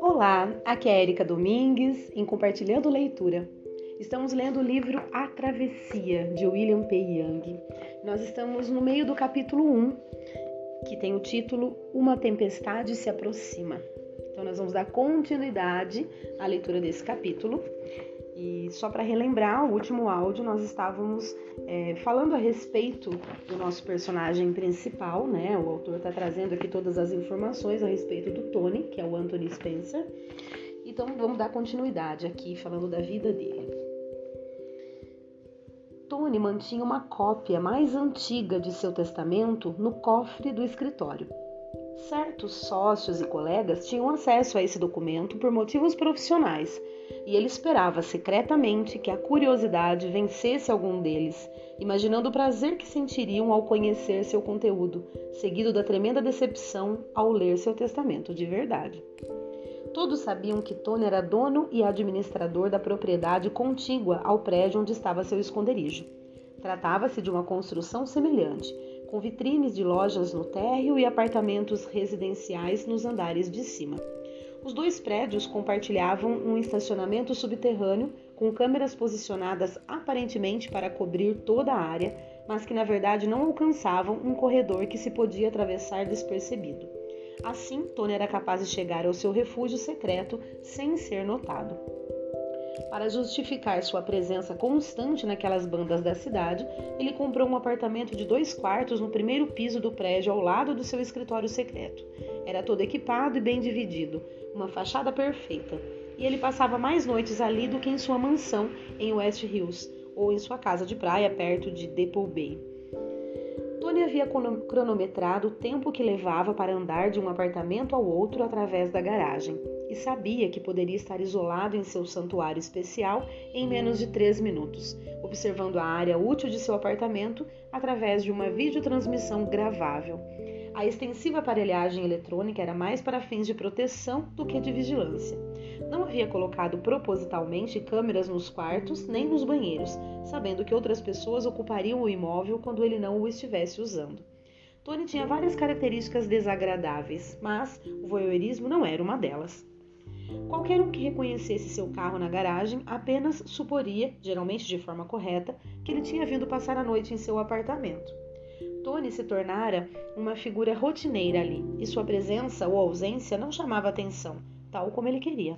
Olá, aqui é Erika Domingues em Compartilhando Leitura. Estamos lendo o livro A Travessia, de William P. Young. Nós estamos no meio do capítulo 1, que tem o título Uma Tempestade se Aproxima. Então, nós vamos dar continuidade à leitura desse capítulo. E só para relembrar, o último áudio nós estávamos é, falando a respeito do nosso personagem principal, né? O autor está trazendo aqui todas as informações a respeito do Tony, que é o Anthony Spencer. Então vamos dar continuidade aqui falando da vida dele. Tony mantinha uma cópia mais antiga de seu testamento no cofre do escritório. Certos sócios e colegas tinham acesso a esse documento por motivos profissionais e ele esperava secretamente que a curiosidade vencesse algum deles, imaginando o prazer que sentiriam ao conhecer seu conteúdo, seguido da tremenda decepção ao ler seu testamento de verdade. Todos sabiam que Tony era dono e administrador da propriedade contígua ao prédio onde estava seu esconderijo. Tratava-se de uma construção semelhante, com vitrines de lojas no térreo e apartamentos residenciais nos andares de cima. Os dois prédios compartilhavam um estacionamento subterrâneo com câmeras posicionadas aparentemente para cobrir toda a área, mas que na verdade não alcançavam um corredor que se podia atravessar despercebido. Assim, Tony era capaz de chegar ao seu refúgio secreto sem ser notado. Para justificar sua presença constante naquelas bandas da cidade, ele comprou um apartamento de dois quartos no primeiro piso do prédio ao lado do seu escritório secreto. Era todo equipado e bem dividido, uma fachada perfeita, e ele passava mais noites ali do que em sua mansão em West Hills ou em sua casa de praia perto de Depot Bay. Tony havia cronometrado o tempo que levava para andar de um apartamento ao outro através da garagem e sabia que poderia estar isolado em seu santuário especial em menos de três minutos, observando a área útil de seu apartamento através de uma videotransmissão gravável. A extensiva aparelhagem eletrônica era mais para fins de proteção do que de vigilância. Não havia colocado propositalmente câmeras nos quartos nem nos banheiros, sabendo que outras pessoas ocupariam o imóvel quando ele não o estivesse usando. Tony tinha várias características desagradáveis, mas o voyeurismo não era uma delas. Qualquer um que reconhecesse seu carro na garagem apenas suporia, geralmente de forma correta, que ele tinha vindo passar a noite em seu apartamento. Tony se tornara uma figura rotineira ali, e sua presença ou ausência não chamava atenção, tal como ele queria.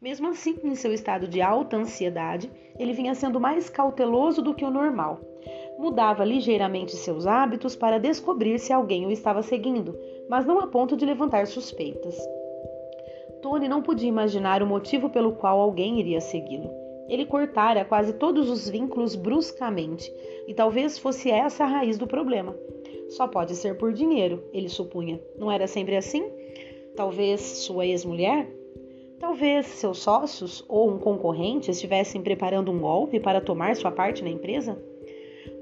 Mesmo assim, em seu estado de alta ansiedade, ele vinha sendo mais cauteloso do que o normal. Mudava ligeiramente seus hábitos para descobrir se alguém o estava seguindo, mas não a ponto de levantar suspeitas. Tony não podia imaginar o motivo pelo qual alguém iria segui-lo. Ele cortara quase todos os vínculos bruscamente, e talvez fosse essa a raiz do problema. Só pode ser por dinheiro, ele supunha. Não era sempre assim? Talvez sua ex-mulher? Talvez seus sócios ou um concorrente estivessem preparando um golpe para tomar sua parte na empresa?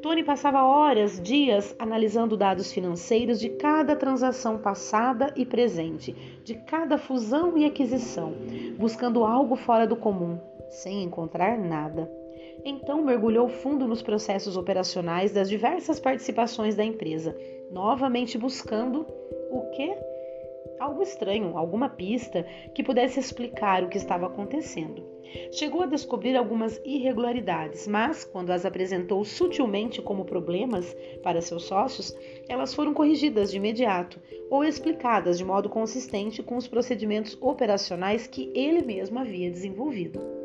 Tony passava horas, dias analisando dados financeiros de cada transação passada e presente, de cada fusão e aquisição, buscando algo fora do comum, sem encontrar nada. Então mergulhou fundo nos processos operacionais das diversas participações da empresa, novamente buscando o que? Algo estranho, alguma pista que pudesse explicar o que estava acontecendo. Chegou a descobrir algumas irregularidades, mas, quando as apresentou sutilmente como problemas para seus sócios, elas foram corrigidas de imediato ou explicadas de modo consistente com os procedimentos operacionais que ele mesmo havia desenvolvido.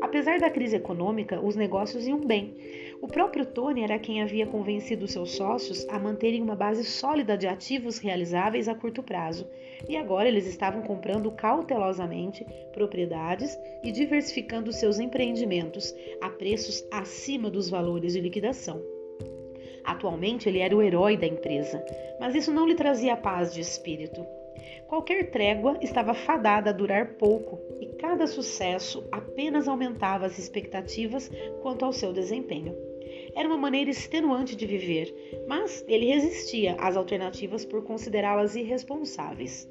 Apesar da crise econômica, os negócios iam bem. O próprio Tony era quem havia convencido seus sócios a manterem uma base sólida de ativos realizáveis a curto prazo, e agora eles estavam comprando cautelosamente propriedades e diversificando seus empreendimentos a preços acima dos valores de liquidação. Atualmente ele era o herói da empresa, mas isso não lhe trazia paz de espírito. Qualquer trégua estava fadada a durar pouco e cada sucesso apenas aumentava as expectativas quanto ao seu desempenho. Era uma maneira extenuante de viver, mas ele resistia às alternativas por considerá-las irresponsáveis.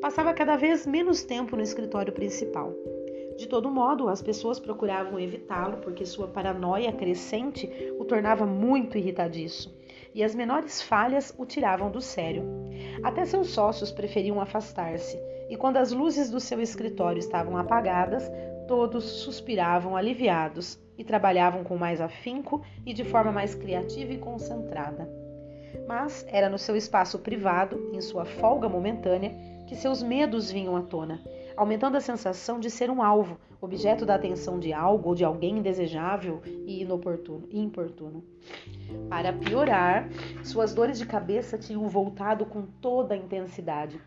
Passava cada vez menos tempo no escritório principal. De todo modo, as pessoas procuravam evitá-lo porque sua paranoia crescente o tornava muito irritadiço. E as menores falhas o tiravam do sério. Até seus sócios preferiam afastar-se, e quando as luzes do seu escritório estavam apagadas, todos suspiravam aliviados e trabalhavam com mais afinco e de forma mais criativa e concentrada. Mas era no seu espaço privado, em sua folga momentânea, que seus medos vinham à tona, aumentando a sensação de ser um alvo, objeto da atenção de algo ou de alguém indesejável e inoportuno, importuno. Para piorar, suas dores de cabeça tinham voltado com toda a intensidade.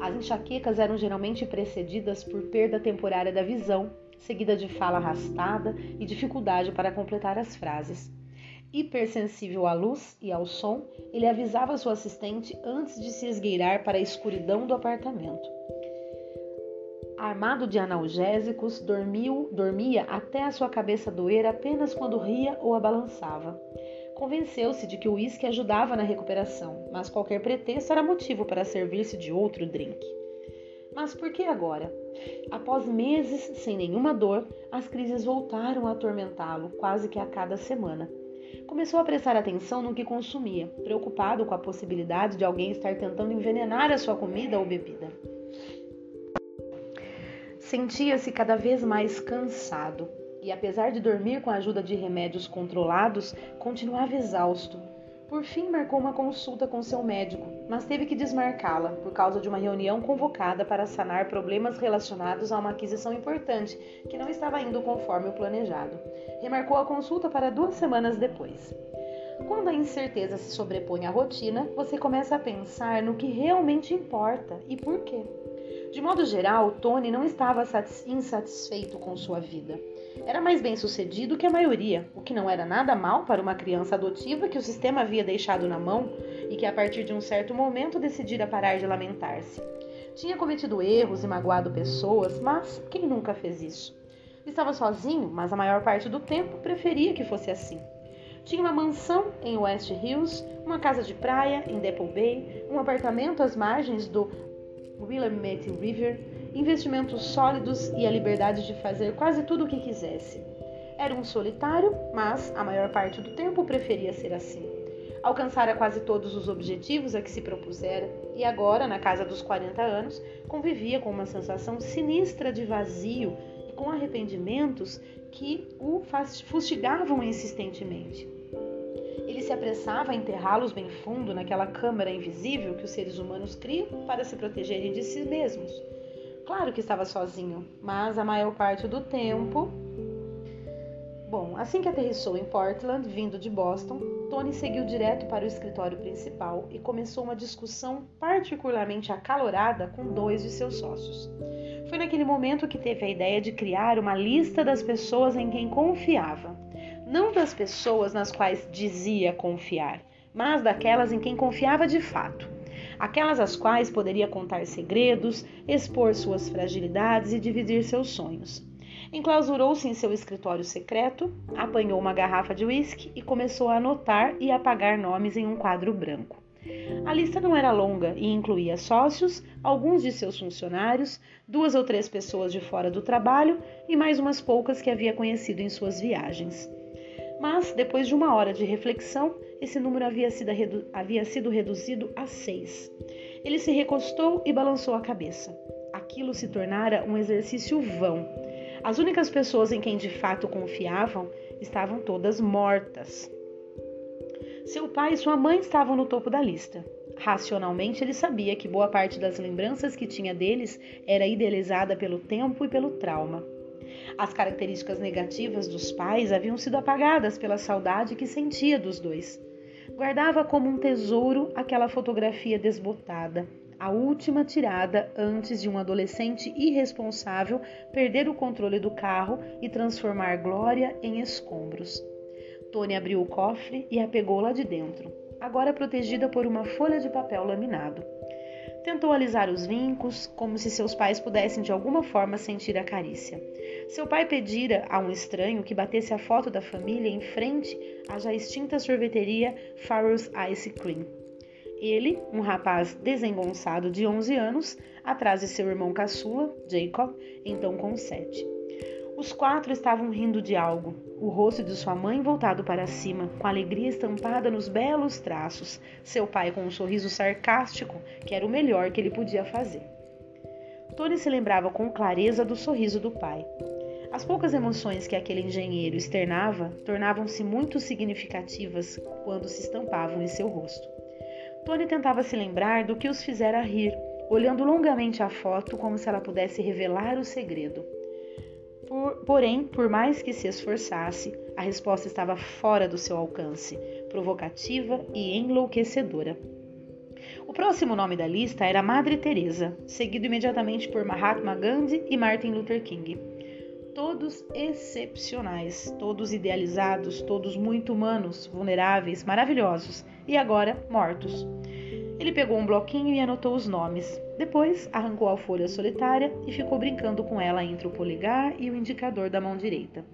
As enxaquecas eram geralmente precedidas por perda temporária da visão, seguida de fala arrastada e dificuldade para completar as frases. Hipersensível à luz e ao som, ele avisava sua assistente antes de se esgueirar para a escuridão do apartamento. Armado de analgésicos, dormiu, dormia até a sua cabeça doer apenas quando ria ou a balançava. Convenceu-se de que o uísque ajudava na recuperação, mas qualquer pretexto era motivo para servir-se de outro drink. Mas por que agora? Após meses sem nenhuma dor, as crises voltaram a atormentá-lo quase que a cada semana. Começou a prestar atenção no que consumia, preocupado com a possibilidade de alguém estar tentando envenenar a sua comida ou bebida. Sentia-se cada vez mais cansado e, apesar de dormir com a ajuda de remédios controlados, continuava exausto. Por fim, marcou uma consulta com seu médico, mas teve que desmarcá-la por causa de uma reunião convocada para sanar problemas relacionados a uma aquisição importante que não estava indo conforme o planejado. Remarcou a consulta para duas semanas depois. Quando a incerteza se sobrepõe à rotina, você começa a pensar no que realmente importa e por quê. De modo geral, Tony não estava insatisfeito com sua vida. Era mais bem sucedido que a maioria, o que não era nada mal para uma criança adotiva que o sistema havia deixado na mão e que a partir de um certo momento decidira parar de lamentar-se. Tinha cometido erros e magoado pessoas, mas quem nunca fez isso? Estava sozinho, mas a maior parte do tempo preferia que fosse assim. Tinha uma mansão em West Hills, uma casa de praia em Depot Bay, um apartamento às margens do Willamette River, investimentos sólidos e a liberdade de fazer quase tudo o que quisesse. Era um solitário, mas a maior parte do tempo preferia ser assim. Alcançara quase todos os objetivos a que se propusera e agora, na casa dos 40 anos, convivia com uma sensação sinistra de vazio e com arrependimentos que o fustigavam insistentemente. Ele se apressava a enterrá-los bem fundo naquela câmara invisível que os seres humanos criam para se protegerem de si mesmos. Claro que estava sozinho, mas a maior parte do tempo. Bom, assim que aterrissou em Portland, vindo de Boston, Tony seguiu direto para o escritório principal e começou uma discussão particularmente acalorada com dois de seus sócios. Foi naquele momento que teve a ideia de criar uma lista das pessoas em quem confiava não das pessoas nas quais dizia confiar, mas daquelas em quem confiava de fato, aquelas às quais poderia contar segredos, expor suas fragilidades e dividir seus sonhos. Enclausurou-se em seu escritório secreto, apanhou uma garrafa de uísque e começou a anotar e apagar nomes em um quadro branco. A lista não era longa e incluía sócios, alguns de seus funcionários, duas ou três pessoas de fora do trabalho e mais umas poucas que havia conhecido em suas viagens mas depois de uma hora de reflexão, esse número havia sido, redu havia sido reduzido a seis. Ele se recostou e balançou a cabeça. Aquilo se tornara um exercício vão. As únicas pessoas em quem de fato confiavam estavam todas mortas. Seu pai e sua mãe estavam no topo da lista. Racionalmente, ele sabia que boa parte das lembranças que tinha deles era idealizada pelo tempo e pelo trauma. As características negativas dos pais haviam sido apagadas pela saudade que sentia dos dois. Guardava como um tesouro aquela fotografia desbotada, a última tirada antes de um adolescente irresponsável perder o controle do carro e transformar Glória em escombros. Tony abriu o cofre e a pegou lá de dentro, agora protegida por uma folha de papel laminado. Tentou alisar os vincos, como se seus pais pudessem de alguma forma sentir a carícia. Seu pai pedira a um estranho que batesse a foto da família em frente à já extinta sorveteria Farrell's Ice Cream. Ele, um rapaz desengonçado de 11 anos, atrás de seu irmão caçula, Jacob, então com 7. Os quatro estavam rindo de algo, o rosto de sua mãe voltado para cima, com alegria estampada nos belos traços, seu pai com um sorriso sarcástico, que era o melhor que ele podia fazer. Tony se lembrava com clareza do sorriso do pai. As poucas emoções que aquele engenheiro externava tornavam-se muito significativas quando se estampavam em seu rosto. Tony tentava se lembrar do que os fizera rir, olhando longamente a foto como se ela pudesse revelar o segredo. Por, porém, por mais que se esforçasse, a resposta estava fora do seu alcance, provocativa e enlouquecedora. Próximo nome da lista era Madre Teresa, seguido imediatamente por Mahatma Gandhi e Martin Luther King. Todos excepcionais, todos idealizados, todos muito humanos, vulneráveis, maravilhosos e agora mortos. Ele pegou um bloquinho e anotou os nomes. Depois arrancou a folha solitária e ficou brincando com ela entre o polegar e o indicador da mão direita.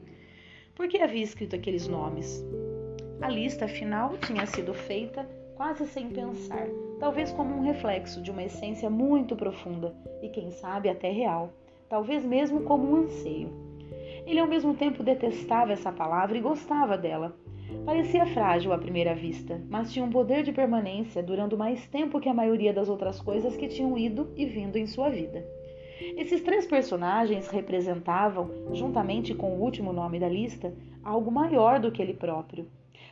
Por que havia escrito aqueles nomes? A lista final tinha sido feita quase sem pensar, talvez como um reflexo de uma essência muito profunda e, quem sabe, até real, talvez mesmo como um anseio. Ele ao mesmo tempo detestava essa palavra e gostava dela. Parecia frágil à primeira vista, mas tinha um poder de permanência durando mais tempo que a maioria das outras coisas que tinham ido e vindo em sua vida. Esses três personagens representavam, juntamente com o último nome da lista, algo maior do que ele próprio,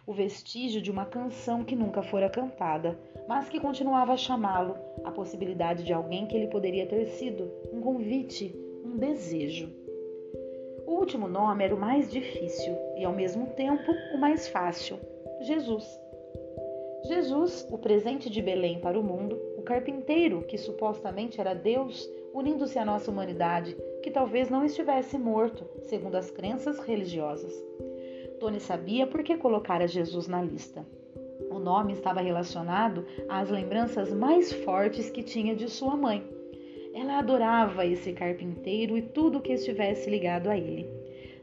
o vestígio de uma canção que nunca fora cantada, mas que continuava a chamá-lo, a possibilidade de alguém que ele poderia ter sido, um convite, um desejo. O último nome era o mais difícil e, ao mesmo tempo, o mais fácil: Jesus. Jesus, o presente de Belém para o mundo, o carpinteiro que supostamente era Deus, unindo-se à nossa humanidade, que talvez não estivesse morto, segundo as crenças religiosas. Tony sabia por que colocara Jesus na lista. O nome estava relacionado às lembranças mais fortes que tinha de sua mãe. Ela adorava esse carpinteiro e tudo que estivesse ligado a ele.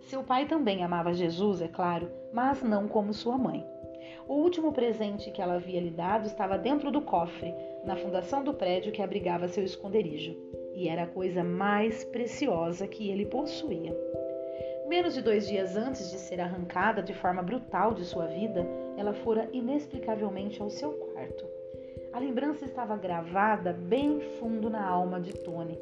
Seu pai também amava Jesus, é claro, mas não como sua mãe. O último presente que ela havia lhe dado estava dentro do cofre, na fundação do prédio que abrigava seu esconderijo, e era a coisa mais preciosa que ele possuía. Menos de dois dias antes de ser arrancada de forma brutal de sua vida, ela fora inexplicavelmente ao seu quarto. A lembrança estava gravada bem fundo na alma de Tony.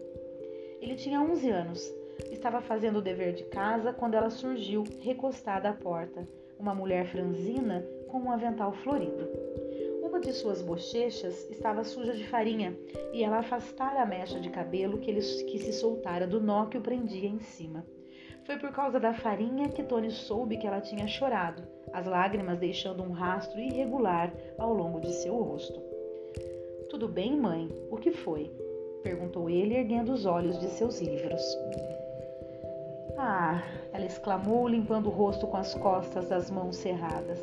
Ele tinha 11 anos, estava fazendo o dever de casa quando ela surgiu, recostada à porta, uma mulher franzina com um avental florido. Uma de suas bochechas estava suja de farinha e ela afastara a mecha de cabelo que, ele, que se soltara do nó que o prendia em cima. Foi por causa da farinha que Tony soube que ela tinha chorado, as lágrimas deixando um rastro irregular ao longo de seu rosto. Tudo bem, mãe? O que foi? perguntou ele, erguendo os olhos de seus livros. Ah, ela exclamou, limpando o rosto com as costas das mãos cerradas.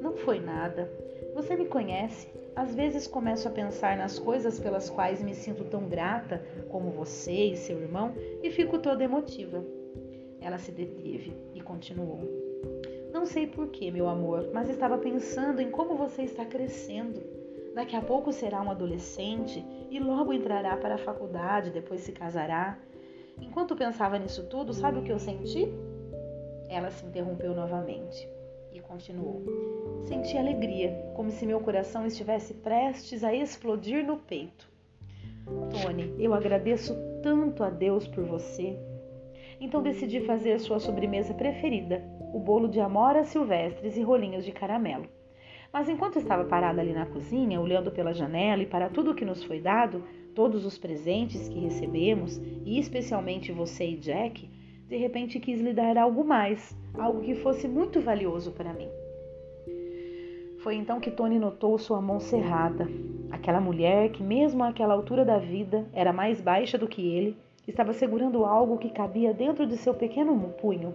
Não foi nada. Você me conhece. Às vezes começo a pensar nas coisas pelas quais me sinto tão grata, como você e seu irmão, e fico toda emotiva. Ela se deteve e continuou. Não sei porquê, meu amor, mas estava pensando em como você está crescendo. Daqui a pouco será um adolescente e logo entrará para a faculdade, depois se casará. Enquanto pensava nisso tudo, sabe o que eu senti? Ela se interrompeu novamente e continuou. Senti alegria, como se meu coração estivesse prestes a explodir no peito. Tony, eu agradeço tanto a Deus por você, então decidi fazer sua sobremesa preferida, o bolo de amoras silvestres e rolinhos de caramelo. Mas enquanto estava parada ali na cozinha, olhando pela janela e para tudo o que nos foi dado, todos os presentes que recebemos, e especialmente você e Jack, de repente quis lhe dar algo mais, algo que fosse muito valioso para mim. Foi então que Tony notou sua mão cerrada. Aquela mulher que, mesmo àquela altura da vida, era mais baixa do que ele, Estava segurando algo que cabia dentro de seu pequeno punho.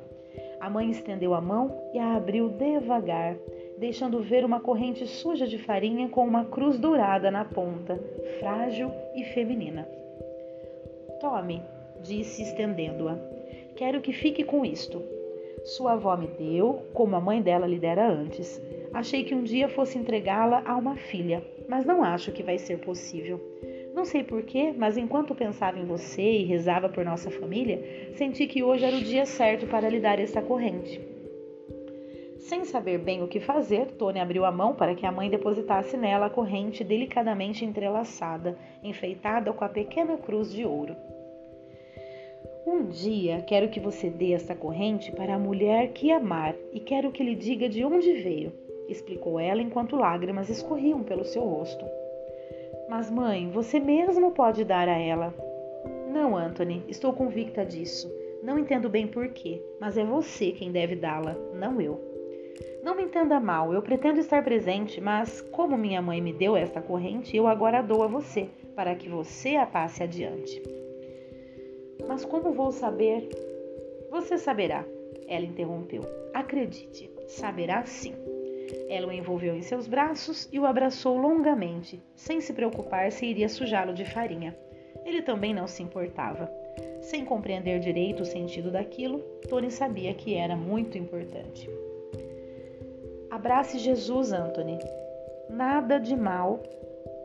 A mãe estendeu a mão e a abriu devagar, deixando ver uma corrente suja de farinha com uma cruz dourada na ponta, frágil e feminina. Tome, disse estendendo-a. Quero que fique com isto. Sua avó me deu, como a mãe dela lhe dera antes. Achei que um dia fosse entregá-la a uma filha, mas não acho que vai ser possível. Não sei porquê, mas enquanto pensava em você e rezava por nossa família, senti que hoje era o dia certo para lhe dar essa corrente. Sem saber bem o que fazer, Tony abriu a mão para que a mãe depositasse nela a corrente delicadamente entrelaçada, enfeitada com a pequena cruz de ouro. Um dia quero que você dê esta corrente para a mulher que amar e quero que lhe diga de onde veio, explicou ela enquanto lágrimas escorriam pelo seu rosto. Mas, mãe, você mesmo pode dar a ela. Não, Anthony, estou convicta disso. Não entendo bem porquê, mas é você quem deve dá-la, não eu. Não me entenda mal, eu pretendo estar presente, mas como minha mãe me deu esta corrente, eu agora dou a você, para que você a passe adiante. Mas como vou saber? Você saberá, ela interrompeu. Acredite, saberá sim. Ela o envolveu em seus braços e o abraçou longamente, sem se preocupar se iria sujá-lo de farinha. Ele também não se importava. Sem compreender direito o sentido daquilo, Tony sabia que era muito importante. Abrace Jesus, Anthony. Nada de mal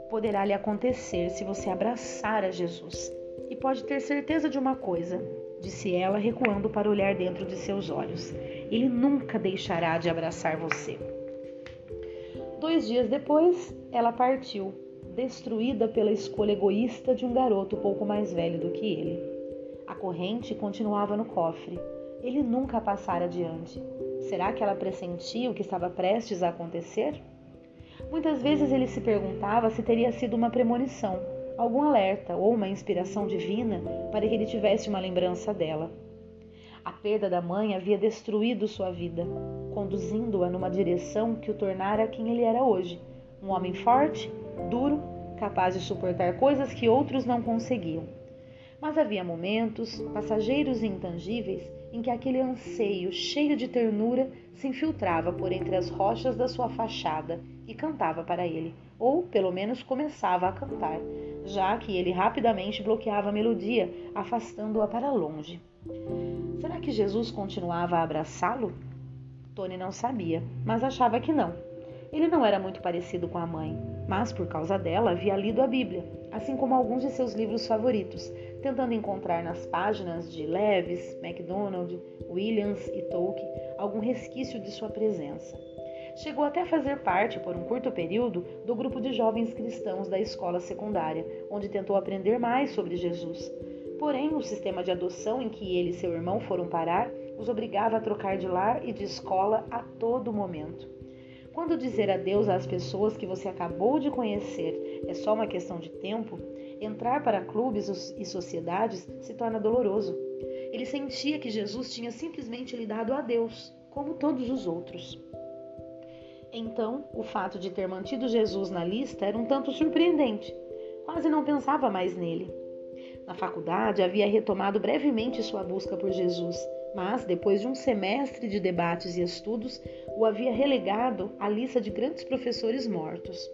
poderá lhe acontecer se você abraçar a Jesus. E pode ter certeza de uma coisa, disse ela, recuando para olhar dentro de seus olhos. Ele nunca deixará de abraçar você. Dois dias depois, ela partiu, destruída pela escolha egoísta de um garoto pouco mais velho do que ele. A corrente continuava no cofre. Ele nunca passara adiante. Será que ela pressentia o que estava prestes a acontecer? Muitas vezes ele se perguntava se teria sido uma premonição, algum alerta ou uma inspiração divina para que ele tivesse uma lembrança dela. A perda da mãe havia destruído sua vida, conduzindo-a numa direção que o tornara quem ele era hoje: um homem forte, duro, capaz de suportar coisas que outros não conseguiam. Mas havia momentos, passageiros e intangíveis, em que aquele anseio cheio de ternura se infiltrava por entre as rochas da sua fachada e cantava para ele, ou pelo menos começava a cantar, já que ele rapidamente bloqueava a melodia, afastando-a para longe. Será que Jesus continuava a abraçá-lo? Tony não sabia, mas achava que não. Ele não era muito parecido com a mãe, mas por causa dela havia lido a Bíblia, assim como alguns de seus livros favoritos, tentando encontrar nas páginas de Lewis, MacDonald, Williams e Tolkien algum resquício de sua presença. Chegou até a fazer parte, por um curto período, do grupo de jovens cristãos da escola secundária, onde tentou aprender mais sobre Jesus. Porém, o sistema de adoção em que ele e seu irmão foram parar os obrigava a trocar de lar e de escola a todo momento. Quando dizer adeus às pessoas que você acabou de conhecer é só uma questão de tempo, entrar para clubes e sociedades se torna doloroso. Ele sentia que Jesus tinha simplesmente lhe dado adeus, como todos os outros. Então, o fato de ter mantido Jesus na lista era um tanto surpreendente. Quase não pensava mais nele. Na faculdade, havia retomado brevemente sua busca por Jesus, mas, depois de um semestre de debates e estudos, o havia relegado à lista de grandes professores mortos.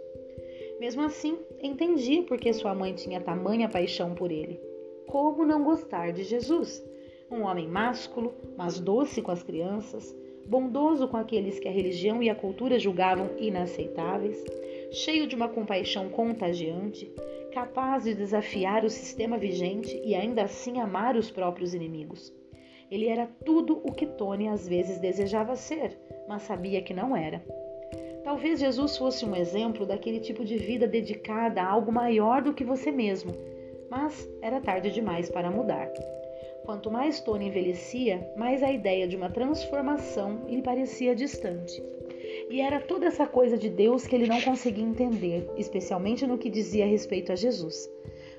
Mesmo assim, entendi por que sua mãe tinha tamanha paixão por ele. Como não gostar de Jesus? Um homem másculo, mas doce com as crianças, bondoso com aqueles que a religião e a cultura julgavam inaceitáveis, cheio de uma compaixão contagiante, capaz de desafiar o sistema vigente e ainda assim amar os próprios inimigos. Ele era tudo o que Tony às vezes desejava ser, mas sabia que não era. Talvez Jesus fosse um exemplo daquele tipo de vida dedicada a algo maior do que você mesmo, mas era tarde demais para mudar. Quanto mais Tony envelhecia, mais a ideia de uma transformação lhe parecia distante. E era toda essa coisa de Deus que ele não conseguia entender, especialmente no que dizia a respeito a Jesus.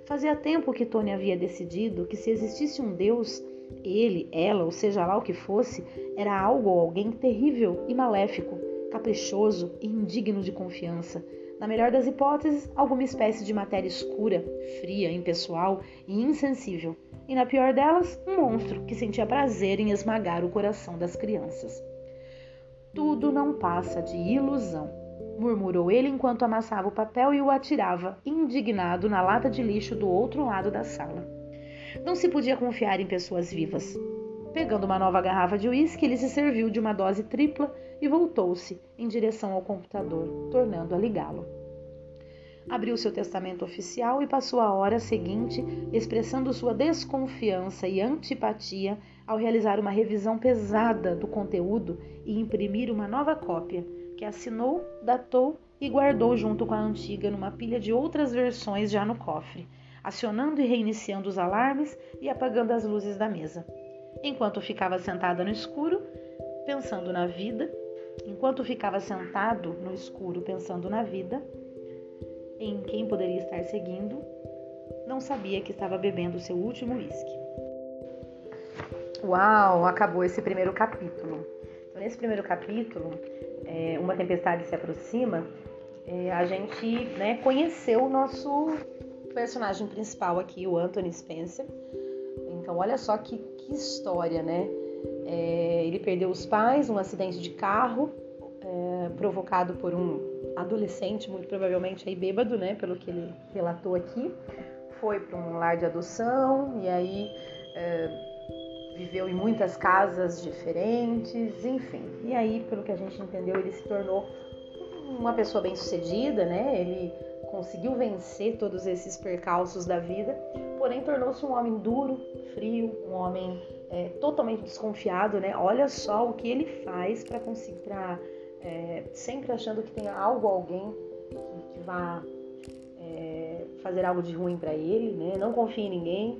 Fazia tempo que Tony havia decidido que se existisse um Deus, ele, ela, ou seja lá o que fosse, era algo ou alguém terrível e maléfico, caprichoso e indigno de confiança. Na melhor das hipóteses, alguma espécie de matéria escura, fria, impessoal e insensível. E na pior delas, um monstro que sentia prazer em esmagar o coração das crianças. Tudo não passa de ilusão, murmurou ele enquanto amassava o papel e o atirava, indignado, na lata de lixo do outro lado da sala. Não se podia confiar em pessoas vivas. Pegando uma nova garrafa de uísque, ele se serviu de uma dose tripla e voltou-se em direção ao computador, tornando a ligá-lo. Abriu seu testamento oficial e passou a hora seguinte expressando sua desconfiança e antipatia ao realizar uma revisão pesada do conteúdo e imprimir uma nova cópia, que assinou, datou e guardou junto com a antiga numa pilha de outras versões já no cofre, acionando e reiniciando os alarmes e apagando as luzes da mesa. Enquanto ficava sentada no escuro, pensando na vida, enquanto ficava sentado no escuro pensando na vida, em quem poderia estar seguindo, não sabia que estava bebendo seu último uísque. Uau, acabou esse primeiro capítulo. Então, nesse primeiro capítulo, é, Uma Tempestade se aproxima, é, a gente né, conheceu o nosso personagem principal aqui, o Anthony Spencer. Então, olha só que, que história, né? É, ele perdeu os pais num acidente de carro é, provocado por um adolescente, muito provavelmente aí bêbado, né, pelo que ele relatou aqui, foi para um lar de adoção e aí é, viveu em muitas casas diferentes, enfim. E aí, pelo que a gente entendeu, ele se tornou uma pessoa bem-sucedida, né? Ele conseguiu vencer todos esses percalços da vida, porém tornou-se um homem duro, frio, um homem é, totalmente desconfiado, né? Olha só o que ele faz para conseguir, pra, é, sempre achando que tem algo, alguém que, que vá é, fazer algo de ruim para ele, né? Não confia em ninguém.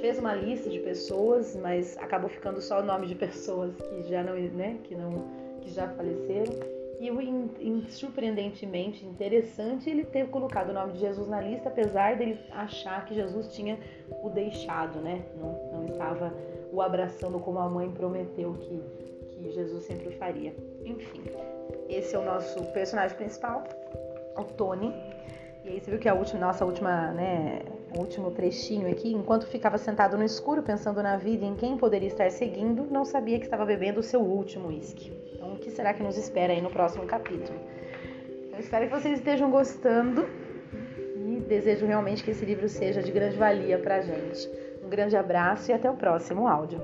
Fez uma lista de pessoas, mas acabou ficando só o nome de pessoas que já não, né? Que não, que já faleceram. E o surpreendentemente interessante ele ter colocado o nome de Jesus na lista, apesar dele achar que Jesus tinha o deixado, né? Não, não estava o abraçando como a mãe prometeu que, que Jesus sempre faria. Enfim, esse é o nosso personagem principal, o Tony. E aí você viu que a última, nossa última, né, último trechinho aqui, enquanto ficava sentado no escuro pensando na vida e em quem poderia estar seguindo, não sabia que estava bebendo o seu último uísque. Então, o que será que nos espera aí no próximo capítulo? Eu espero que vocês estejam gostando e desejo realmente que esse livro seja de grande valia para gente. Um grande abraço e até o próximo áudio.